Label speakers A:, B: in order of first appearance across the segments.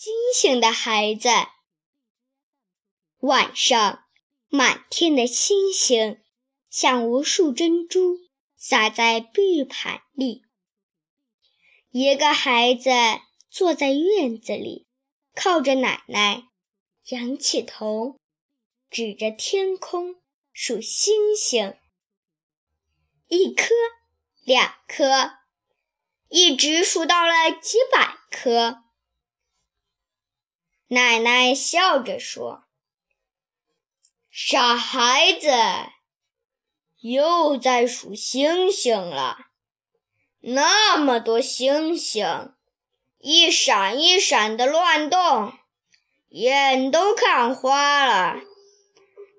A: 星星的孩子。晚上，满天的星星像无数珍珠洒在碧盘里。一个孩子坐在院子里，靠着奶奶，仰起头，指着天空数星星。一颗，两颗，一直数到了几百颗。奶奶笑着说：“傻孩子，又在数星星了。那么多星星，一闪一闪的乱动，眼都看花了。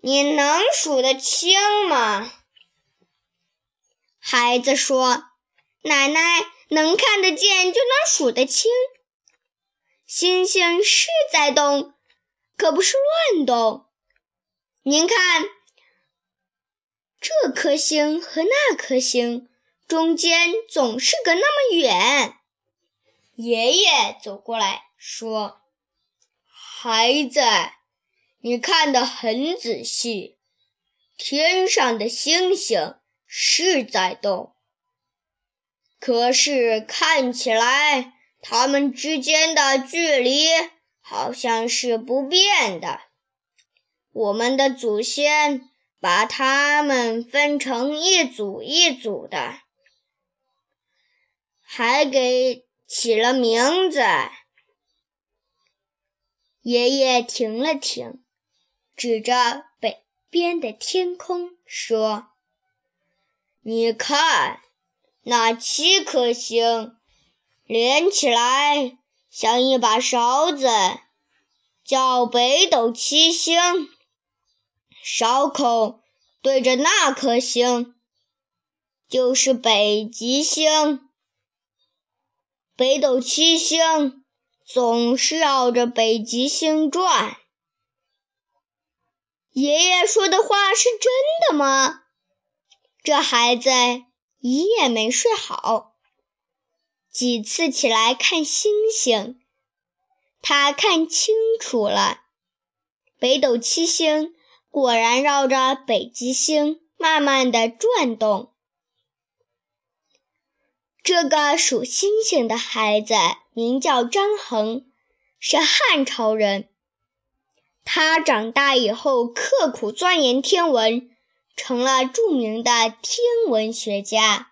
A: 你能数得清吗？”孩子说：“奶奶能看得见，就能数得清。”星星是在动，可不是乱动。您看，这颗星和那颗星中间总是隔那么远。爷爷走过来说：“孩子，你看得很仔细，天上的星星是在动，可是看起来……”它们之间的距离好像是不变的。我们的祖先把它们分成一组一组的，还给起了名字。爷爷停了停，指着北边的天空说：“你看，那七颗星。”连起来像一把勺子，叫北斗七星。勺口对着那颗星，就是北极星。北斗七星总是绕着北极星转。爷爷说的话是真的吗？这孩子一夜没睡好。几次起来看星星，他看清楚了，北斗七星果然绕着北极星慢慢的转动。这个数星星的孩子名叫张衡，是汉朝人。他长大以后刻苦钻研天文，成了著名的天文学家。